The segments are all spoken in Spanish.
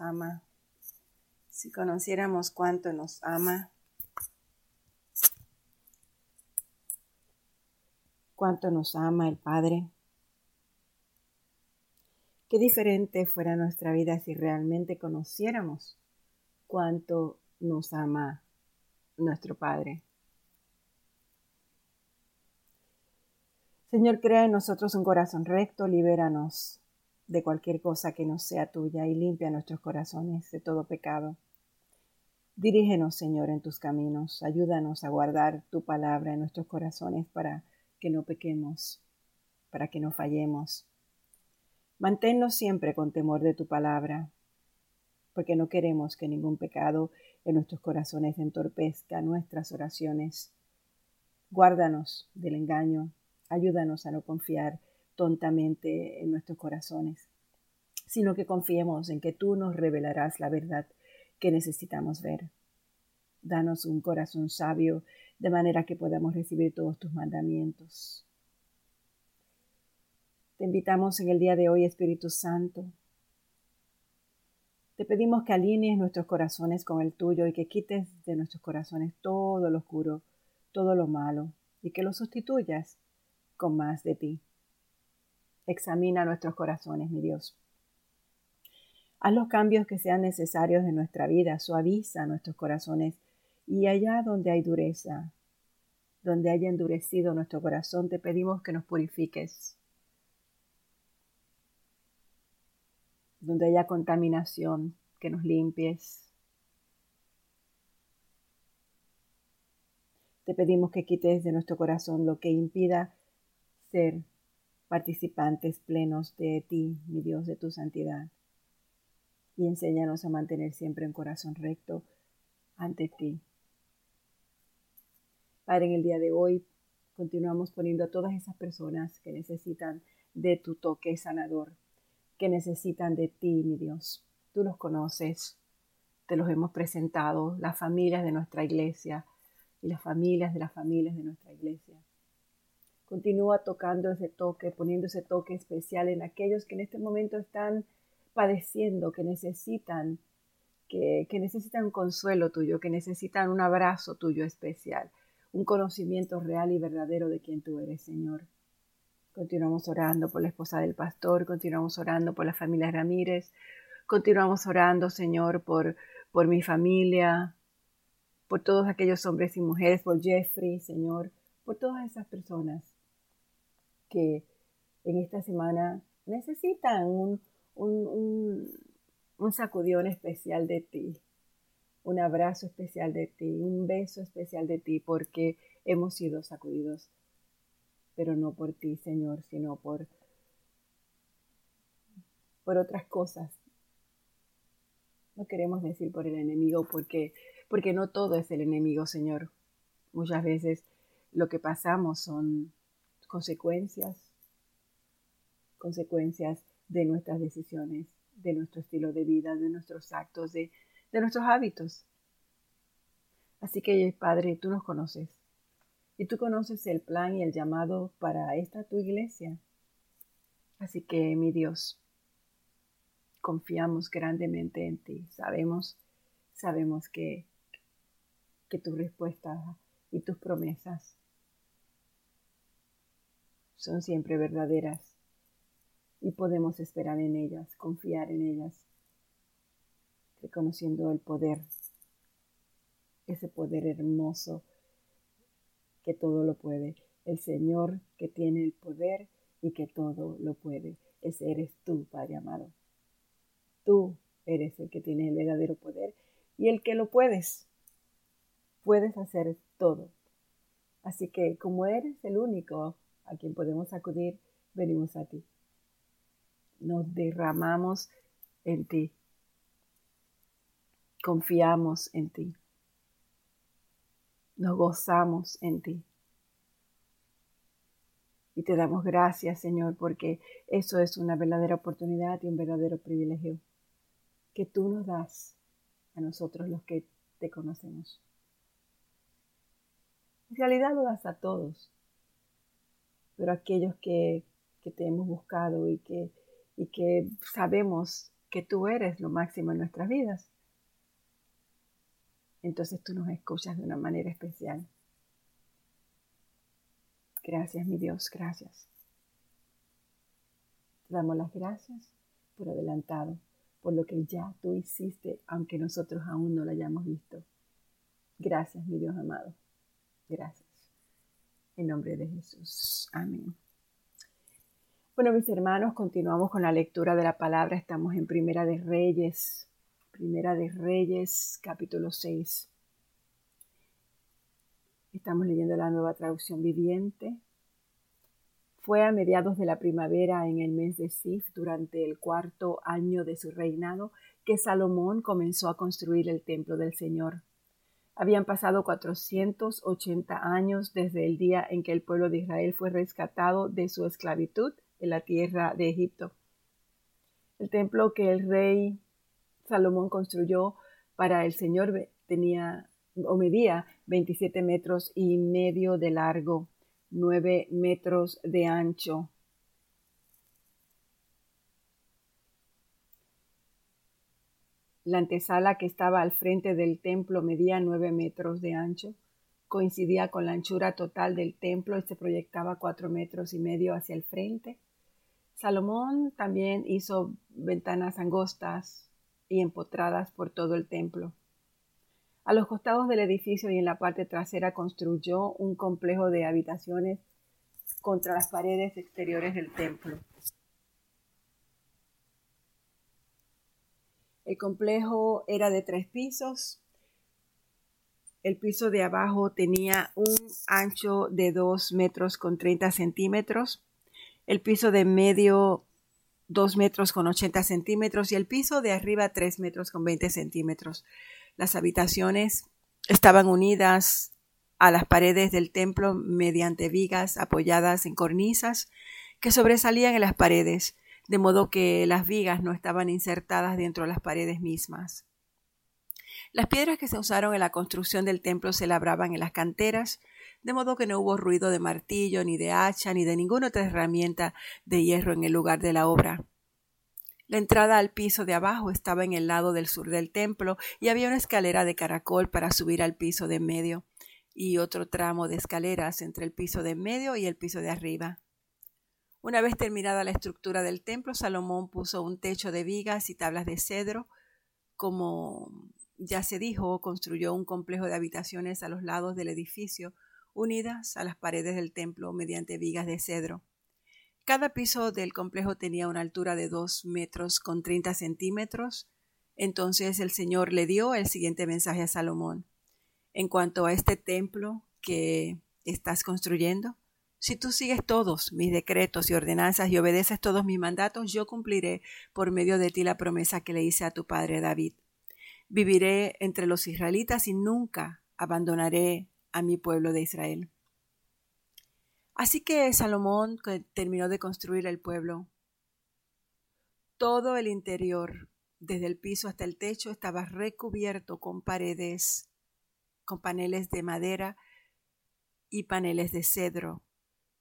ama, si conociéramos cuánto nos ama, cuánto nos ama el Padre, qué diferente fuera nuestra vida si realmente conociéramos cuánto nos ama nuestro Padre. Señor, crea en nosotros un corazón recto, libéranos de cualquier cosa que no sea tuya y limpia nuestros corazones de todo pecado. Dirígenos, Señor, en tus caminos, ayúdanos a guardar tu palabra en nuestros corazones para que no pequemos, para que no fallemos. Manténnos siempre con temor de tu palabra, porque no queremos que ningún pecado en nuestros corazones entorpezca nuestras oraciones. Guárdanos del engaño, Ayúdanos a no confiar tontamente en nuestros corazones, sino que confiemos en que tú nos revelarás la verdad que necesitamos ver. Danos un corazón sabio de manera que podamos recibir todos tus mandamientos. Te invitamos en el día de hoy, Espíritu Santo. Te pedimos que alinees nuestros corazones con el tuyo y que quites de nuestros corazones todo lo oscuro, todo lo malo, y que lo sustituyas con más de ti. Examina nuestros corazones, mi Dios. Haz los cambios que sean necesarios en nuestra vida, suaviza nuestros corazones y allá donde hay dureza, donde haya endurecido nuestro corazón, te pedimos que nos purifiques. Donde haya contaminación, que nos limpies. Te pedimos que quites de nuestro corazón lo que impida ser participantes plenos de ti, mi Dios, de tu santidad. Y enséñanos a mantener siempre un corazón recto ante ti. Padre, en el día de hoy continuamos poniendo a todas esas personas que necesitan de tu toque sanador, que necesitan de ti, mi Dios. Tú los conoces, te los hemos presentado, las familias de nuestra iglesia y las familias de las familias de nuestra iglesia. Continúa tocando ese toque, poniendo ese toque especial en aquellos que en este momento están padeciendo, que necesitan, que, necesitan un consuelo tuyo, que necesitan un abrazo tuyo especial, un conocimiento real y verdadero de quién tú eres, Señor. Continuamos orando por la esposa del pastor, continuamos orando por la familia Ramírez, continuamos orando, Señor, por, por mi familia, por todos aquellos hombres y mujeres, por Jeffrey, Señor, por todas esas personas que en esta semana necesitan un, un, un, sacudión especial de ti, un abrazo especial de ti, un beso especial de ti, porque hemos sido sacudidos, pero no por ti, Señor, sino por, por otras cosas. No queremos decir por el enemigo, porque, porque no todo es el enemigo, Señor. Muchas veces lo que pasamos son consecuencias, consecuencias de nuestras decisiones, de nuestro estilo de vida, de nuestros actos, de, de nuestros hábitos. Así que, Padre, tú nos conoces y tú conoces el plan y el llamado para esta tu iglesia. Así que, mi Dios, confiamos grandemente en ti. Sabemos, sabemos que, que tu respuesta y tus promesas son siempre verdaderas y podemos esperar en ellas, confiar en ellas, reconociendo el poder, ese poder hermoso que todo lo puede, el Señor que tiene el poder y que todo lo puede. Ese eres tú, Padre amado. Tú eres el que tiene el verdadero poder y el que lo puedes. Puedes hacer todo. Así que como eres el único a quien podemos acudir, venimos a ti. Nos derramamos en ti. Confiamos en ti. Nos gozamos en ti. Y te damos gracias, Señor, porque eso es una verdadera oportunidad y un verdadero privilegio que tú nos das a nosotros los que te conocemos. En realidad lo das a todos, pero aquellos que, te hemos buscado y que, y que sabemos que tú eres lo máximo en nuestras vidas, entonces tú nos escuchas de una manera especial. Gracias, mi Dios, gracias. Te damos las gracias por adelantado, por lo que ya tú hiciste, aunque nosotros aún no lo hayamos visto. Gracias, mi Dios amado. Gracias. En nombre de Jesús. Amén. Bueno, mis hermanos, continuamos con la lectura de la palabra. Estamos en Primera de Reyes, Primera de Reyes, capítulo 6. Estamos leyendo la nueva traducción viviente. Fue a mediados de la primavera, en el mes de Sif, durante el cuarto año de su reinado, que Salomón comenzó a construir el templo del Señor. Habían pasado 480 años desde el día en que el pueblo de Israel fue rescatado de su esclavitud en la tierra de Egipto. El templo que el rey Salomón construyó para el Señor tenía o medía 27 metros y medio de largo, 9 metros de ancho. La antesala que estaba al frente del templo medía 9 metros de ancho, coincidía con la anchura total del templo y se proyectaba 4 metros y medio hacia el frente. Salomón también hizo ventanas angostas y empotradas por todo el templo. A los costados del edificio y en la parte trasera construyó un complejo de habitaciones contra las paredes exteriores del templo. El complejo era de tres pisos. El piso de abajo tenía un ancho de dos metros con 30 centímetros el piso de medio 2 metros con 80 centímetros y el piso de arriba 3 metros con 20 centímetros. Las habitaciones estaban unidas a las paredes del templo mediante vigas apoyadas en cornisas que sobresalían en las paredes, de modo que las vigas no estaban insertadas dentro de las paredes mismas. Las piedras que se usaron en la construcción del templo se labraban en las canteras de modo que no hubo ruido de martillo, ni de hacha, ni de ninguna otra herramienta de hierro en el lugar de la obra. La entrada al piso de abajo estaba en el lado del sur del templo y había una escalera de caracol para subir al piso de medio y otro tramo de escaleras entre el piso de medio y el piso de arriba. Una vez terminada la estructura del templo, Salomón puso un techo de vigas y tablas de cedro. Como ya se dijo, construyó un complejo de habitaciones a los lados del edificio unidas a las paredes del templo mediante vigas de cedro. Cada piso del complejo tenía una altura de dos metros con treinta centímetros. Entonces el Señor le dio el siguiente mensaje a Salomón. En cuanto a este templo que estás construyendo, si tú sigues todos mis decretos y ordenanzas y obedeces todos mis mandatos, yo cumpliré por medio de ti la promesa que le hice a tu padre David. Viviré entre los israelitas y nunca abandonaré a mi pueblo de Israel. Así que Salomón terminó de construir el pueblo. Todo el interior, desde el piso hasta el techo, estaba recubierto con paredes, con paneles de madera y paneles de cedro,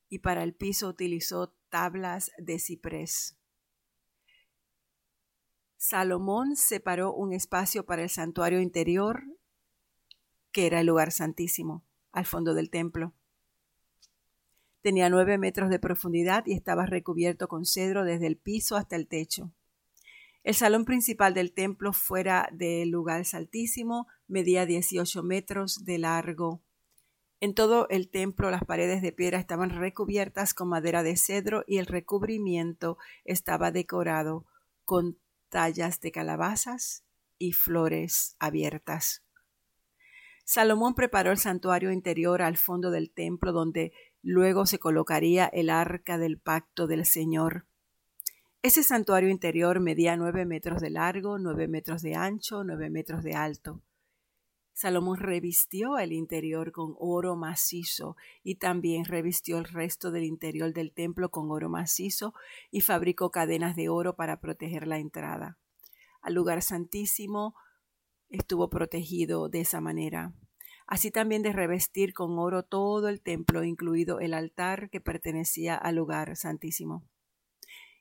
y para el piso utilizó tablas de ciprés. Salomón separó un espacio para el santuario interior que era el lugar santísimo, al fondo del templo. Tenía nueve metros de profundidad y estaba recubierto con cedro desde el piso hasta el techo. El salón principal del templo, fuera del lugar santísimo, medía 18 metros de largo. En todo el templo las paredes de piedra estaban recubiertas con madera de cedro y el recubrimiento estaba decorado con tallas de calabazas y flores abiertas. Salomón preparó el santuario interior al fondo del templo donde luego se colocaría el arca del pacto del Señor. Ese santuario interior medía nueve metros de largo, nueve metros de ancho, nueve metros de alto. Salomón revistió el interior con oro macizo y también revistió el resto del interior del templo con oro macizo y fabricó cadenas de oro para proteger la entrada. Al lugar santísimo estuvo protegido de esa manera. Así también de revestir con oro todo el templo, incluido el altar que pertenecía al lugar santísimo.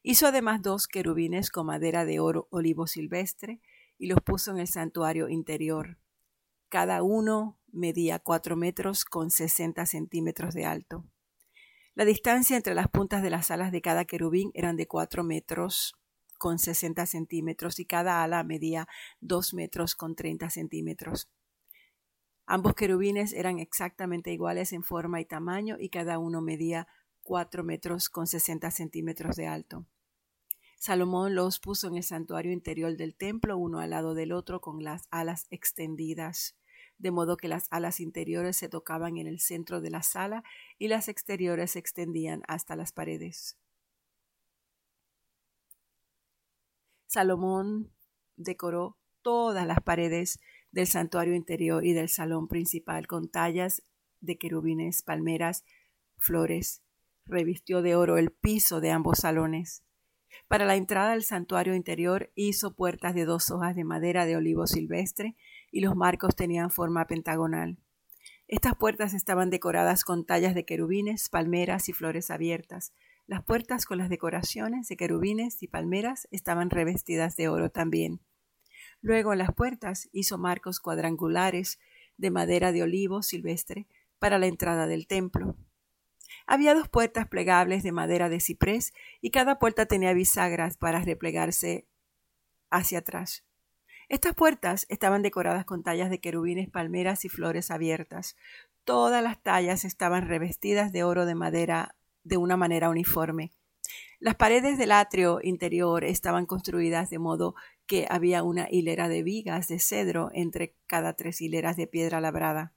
Hizo además dos querubines con madera de oro olivo silvestre y los puso en el santuario interior. Cada uno medía cuatro metros con sesenta centímetros de alto. La distancia entre las puntas de las alas de cada querubín eran de cuatro metros con sesenta centímetros y cada ala medía dos metros con treinta centímetros. Ambos querubines eran exactamente iguales en forma y tamaño y cada uno medía cuatro metros con sesenta centímetros de alto. Salomón los puso en el santuario interior del templo, uno al lado del otro, con las alas extendidas, de modo que las alas interiores se tocaban en el centro de la sala y las exteriores se extendían hasta las paredes. Salomón decoró todas las paredes del santuario interior y del salón principal con tallas de querubines, palmeras, flores. Revistió de oro el piso de ambos salones. Para la entrada del santuario interior hizo puertas de dos hojas de madera de olivo silvestre y los marcos tenían forma pentagonal. Estas puertas estaban decoradas con tallas de querubines, palmeras y flores abiertas. Las puertas con las decoraciones de querubines y palmeras estaban revestidas de oro también. Luego en las puertas hizo marcos cuadrangulares de madera de olivo silvestre para la entrada del templo. Había dos puertas plegables de madera de ciprés y cada puerta tenía bisagras para replegarse hacia atrás. Estas puertas estaban decoradas con tallas de querubines, palmeras y flores abiertas. Todas las tallas estaban revestidas de oro de madera de una manera uniforme. Las paredes del atrio interior estaban construidas de modo que había una hilera de vigas de cedro entre cada tres hileras de piedra labrada.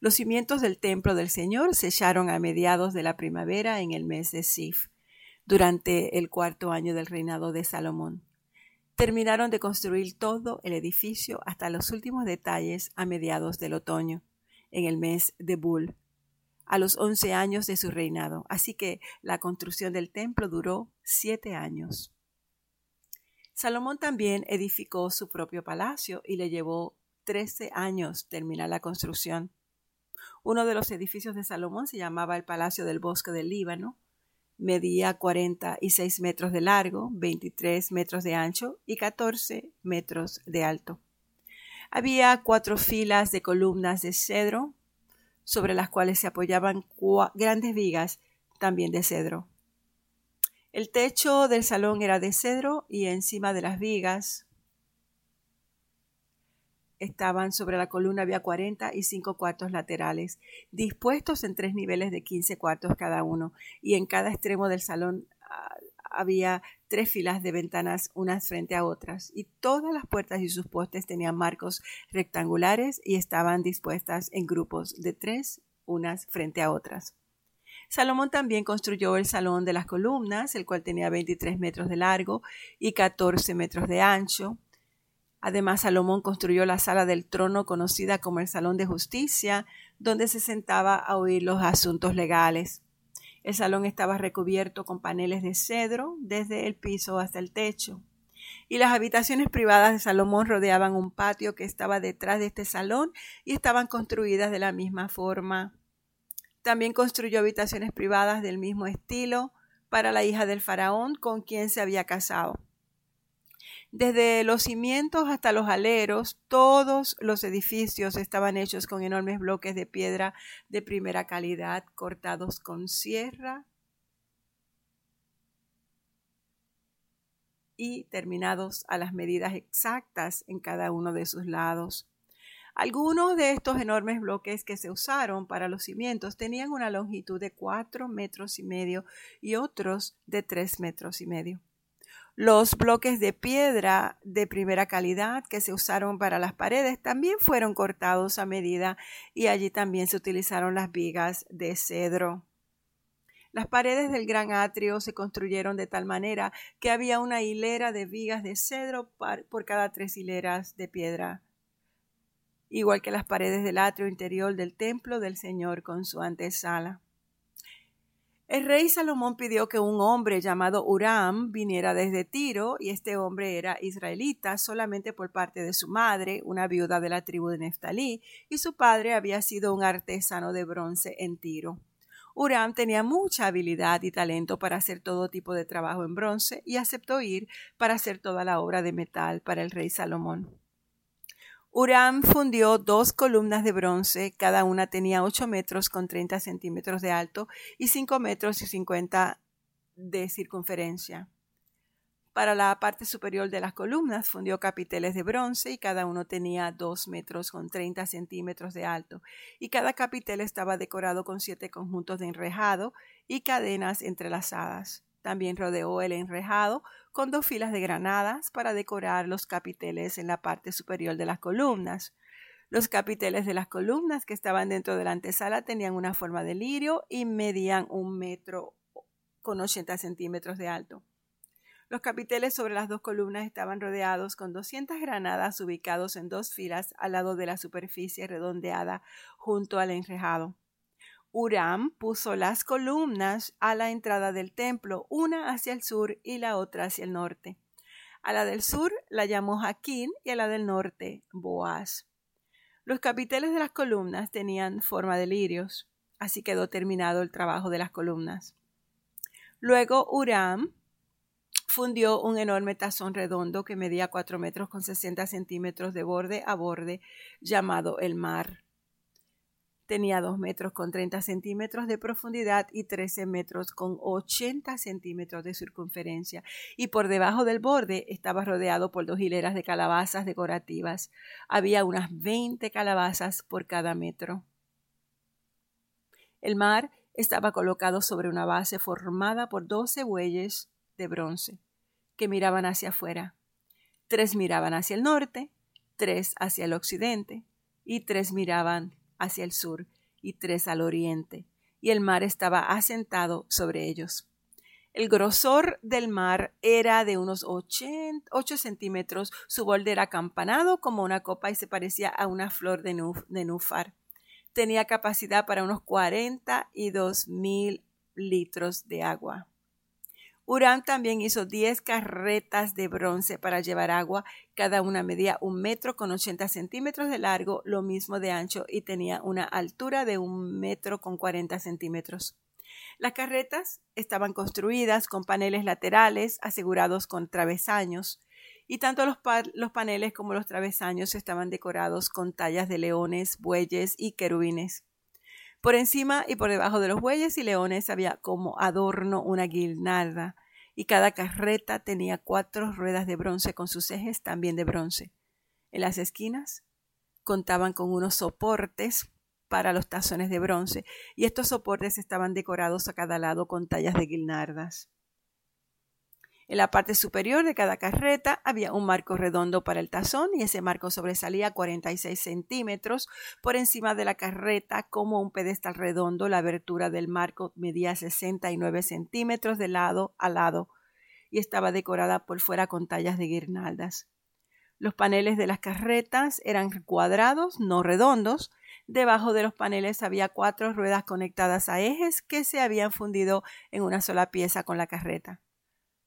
Los cimientos del templo del Señor se echaron a mediados de la primavera en el mes de Sif, durante el cuarto año del reinado de Salomón. Terminaron de construir todo el edificio hasta los últimos detalles a mediados del otoño, en el mes de Bul, a los once años de su reinado. Así que la construcción del templo duró siete años. Salomón también edificó su propio palacio y le llevó trece años terminar la construcción. Uno de los edificios de Salomón se llamaba el Palacio del Bosque del Líbano. Medía 46 metros de largo, 23 metros de ancho y 14 metros de alto. Había cuatro filas de columnas de cedro sobre las cuales se apoyaban grandes vigas también de cedro. El techo del salón era de cedro y encima de las vigas estaban sobre la columna había cuarenta y cinco cuartos laterales, dispuestos en tres niveles de quince cuartos cada uno, y en cada extremo del salón ah, había tres filas de ventanas unas frente a otras, y todas las puertas y sus postes tenían marcos rectangulares y estaban dispuestas en grupos de tres unas frente a otras. Salomón también construyó el salón de las columnas, el cual tenía 23 metros de largo y 14 metros de ancho, Además, Salomón construyó la sala del trono conocida como el Salón de Justicia, donde se sentaba a oír los asuntos legales. El salón estaba recubierto con paneles de cedro desde el piso hasta el techo. Y las habitaciones privadas de Salomón rodeaban un patio que estaba detrás de este salón y estaban construidas de la misma forma. También construyó habitaciones privadas del mismo estilo para la hija del faraón con quien se había casado. Desde los cimientos hasta los aleros, todos los edificios estaban hechos con enormes bloques de piedra de primera calidad, cortados con sierra y terminados a las medidas exactas en cada uno de sus lados. Algunos de estos enormes bloques que se usaron para los cimientos tenían una longitud de cuatro metros y medio y otros de tres metros y medio. Los bloques de piedra de primera calidad que se usaron para las paredes también fueron cortados a medida y allí también se utilizaron las vigas de cedro. Las paredes del gran atrio se construyeron de tal manera que había una hilera de vigas de cedro por cada tres hileras de piedra, igual que las paredes del atrio interior del templo del Señor con su antesala. El rey Salomón pidió que un hombre llamado Uram viniera desde Tiro, y este hombre era israelita solamente por parte de su madre, una viuda de la tribu de Neftalí, y su padre había sido un artesano de bronce en Tiro. Uram tenía mucha habilidad y talento para hacer todo tipo de trabajo en bronce y aceptó ir para hacer toda la obra de metal para el rey Salomón. Uram fundió dos columnas de bronce, cada una tenía 8 metros con 30 centímetros de alto y 5 metros y 50 de circunferencia. Para la parte superior de las columnas fundió capiteles de bronce y cada uno tenía 2 metros con 30 centímetros de alto y cada capitel estaba decorado con siete conjuntos de enrejado y cadenas entrelazadas. También rodeó el enrejado con dos filas de granadas para decorar los capiteles en la parte superior de las columnas. Los capiteles de las columnas que estaban dentro de la antesala tenían una forma de lirio y medían un metro con 80 centímetros de alto. Los capiteles sobre las dos columnas estaban rodeados con 200 granadas ubicados en dos filas al lado de la superficie redondeada junto al enrejado. Uram puso las columnas a la entrada del templo, una hacia el sur y la otra hacia el norte. A la del sur la llamó Jaquín y a la del norte Boaz. Los capiteles de las columnas tenían forma de lirios, así quedó terminado el trabajo de las columnas. Luego Uram fundió un enorme tazón redondo que medía cuatro metros con sesenta centímetros de borde a borde, llamado el mar. Tenía 2 metros con 30 centímetros de profundidad y 13 metros con 80 centímetros de circunferencia, y por debajo del borde estaba rodeado por dos hileras de calabazas decorativas. Había unas 20 calabazas por cada metro. El mar estaba colocado sobre una base formada por 12 bueyes de bronce que miraban hacia afuera. Tres miraban hacia el norte, tres hacia el occidente y tres miraban hacia el sur y tres al oriente, y el mar estaba asentado sobre ellos. El grosor del mar era de unos ocho centímetros, su borde era acampanado como una copa y se parecía a una flor de, de núfar. Tenía capacidad para unos cuarenta y dos mil litros de agua. Urán también hizo diez carretas de bronce para llevar agua, cada una medía un metro con ochenta centímetros de largo, lo mismo de ancho y tenía una altura de un metro con cuarenta centímetros. Las carretas estaban construidas con paneles laterales asegurados con travesaños, y tanto los, paneles como los travesaños estaban decorados con tallas de leones, bueyes y querubines. Por encima y por debajo de los bueyes y leones había como adorno una guirnalda, y cada carreta tenía cuatro ruedas de bronce con sus ejes también de bronce. En las esquinas contaban con unos soportes para los tazones de bronce, y estos soportes estaban decorados a cada lado con tallas de guirnaldas. En la parte superior de cada carreta había un marco redondo para el tazón y ese marco sobresalía 46 centímetros por encima de la carreta como un pedestal redondo. La abertura del marco medía 69 centímetros de lado a lado y estaba decorada por fuera con tallas de guirnaldas. Los paneles de las carretas eran cuadrados, no redondos. Debajo de los paneles había cuatro ruedas conectadas a ejes que se habían fundido en una sola pieza con la carreta.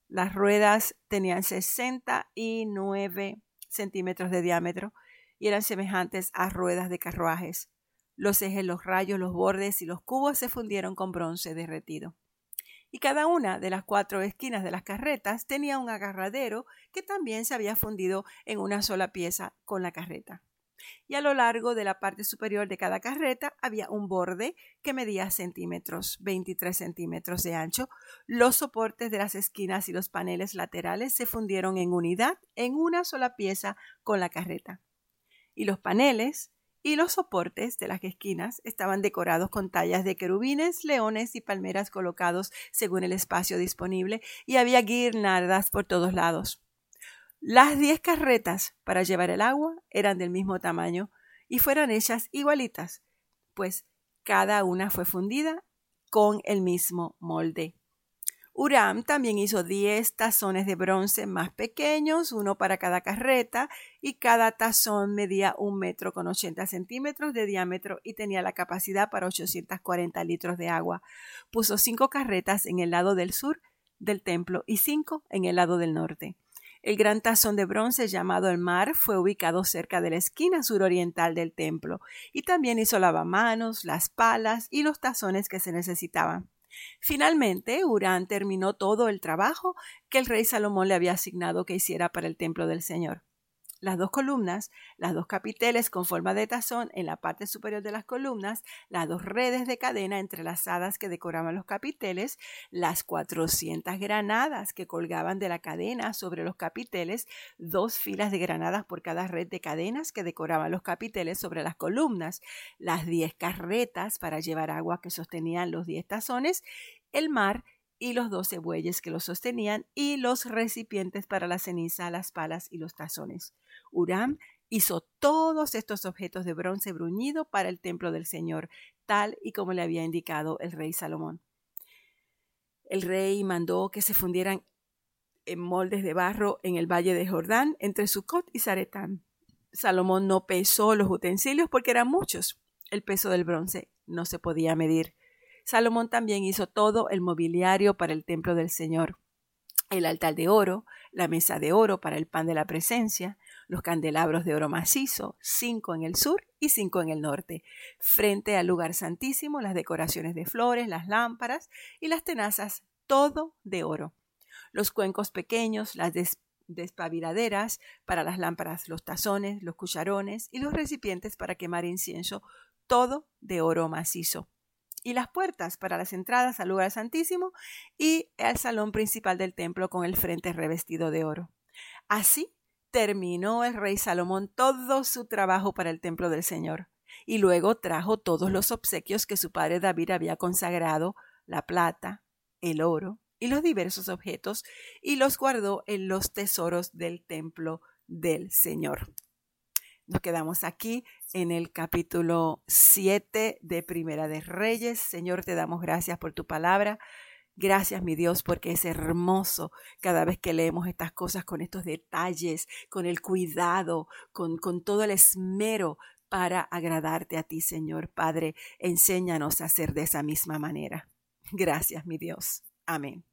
Las ruedas tenían 69 centímetros de diámetro y eran semejantes a ruedas de carruajes. Los ejes, los rayos, los bordes y los cubos se fundieron con bronce derretido. Y cada una de las cuatro esquinas de las carretas tenía un agarradero que también se había fundido en una sola pieza con la carreta y a lo largo de la parte superior de cada carreta había un borde que medía centímetros, 23 centímetros de ancho. Los soportes de las esquinas y los paneles laterales se fundieron en unidad en una sola pieza con la carreta. Y los paneles y los soportes de las esquinas estaban decorados con tallas de querubines, leones y palmeras colocados según el espacio disponible y había guirnaldas por todos lados. Las diez carretas para llevar el agua eran del mismo tamaño y fueron hechas igualitas, pues cada una fue fundida con el mismo molde. Uram también hizo diez tazones de bronce más pequeños, uno para cada carreta, y cada tazón medía un metro con 80 centímetros de diámetro y tenía la capacidad para 840 litros de agua. Puso cinco carretas en el lado del sur del templo y cinco en el lado del norte. El gran tazón de bronce llamado el mar fue ubicado cerca de la esquina suroriental del templo y también hizo lavamanos, las palas y los tazones que se necesitaban. Finalmente, Urán terminó todo el trabajo que el rey Salomón le había asignado que hiciera para el templo del Señor las dos columnas, las dos capiteles con forma de tazón en la parte superior de las columnas, las dos redes de cadena entrelazadas que decoraban los capiteles, las 400 granadas que colgaban de la cadena sobre los capiteles, dos filas de granadas por cada red de cadenas que decoraban los capiteles sobre las columnas, las 10 carretas para llevar agua que sostenían los 10 tazones, el mar y los doce bueyes que lo sostenían y los recipientes para la ceniza, las palas y los tazones. Uram hizo todos estos objetos de bronce bruñido para el templo del Señor, tal y como le había indicado el rey Salomón. El rey mandó que se fundieran en moldes de barro en el valle de Jordán, entre Sucot y Zaretán. Salomón no pesó los utensilios porque eran muchos. El peso del bronce no se podía medir. Salomón también hizo todo el mobiliario para el templo del Señor. El altar de oro, la mesa de oro para el pan de la presencia, los candelabros de oro macizo, cinco en el sur y cinco en el norte. Frente al lugar santísimo, las decoraciones de flores, las lámparas y las tenazas, todo de oro. Los cuencos pequeños, las despabiladeras para las lámparas, los tazones, los cucharones y los recipientes para quemar incienso, todo de oro macizo y las puertas para las entradas al lugar santísimo y al salón principal del templo con el frente revestido de oro. Así terminó el rey Salomón todo su trabajo para el templo del Señor, y luego trajo todos los obsequios que su padre David había consagrado, la plata, el oro y los diversos objetos, y los guardó en los tesoros del templo del Señor. Nos quedamos aquí en el capítulo 7 de Primera de Reyes. Señor, te damos gracias por tu palabra. Gracias, mi Dios, porque es hermoso cada vez que leemos estas cosas con estos detalles, con el cuidado, con, con todo el esmero para agradarte a ti, Señor. Padre, enséñanos a hacer de esa misma manera. Gracias, mi Dios. Amén.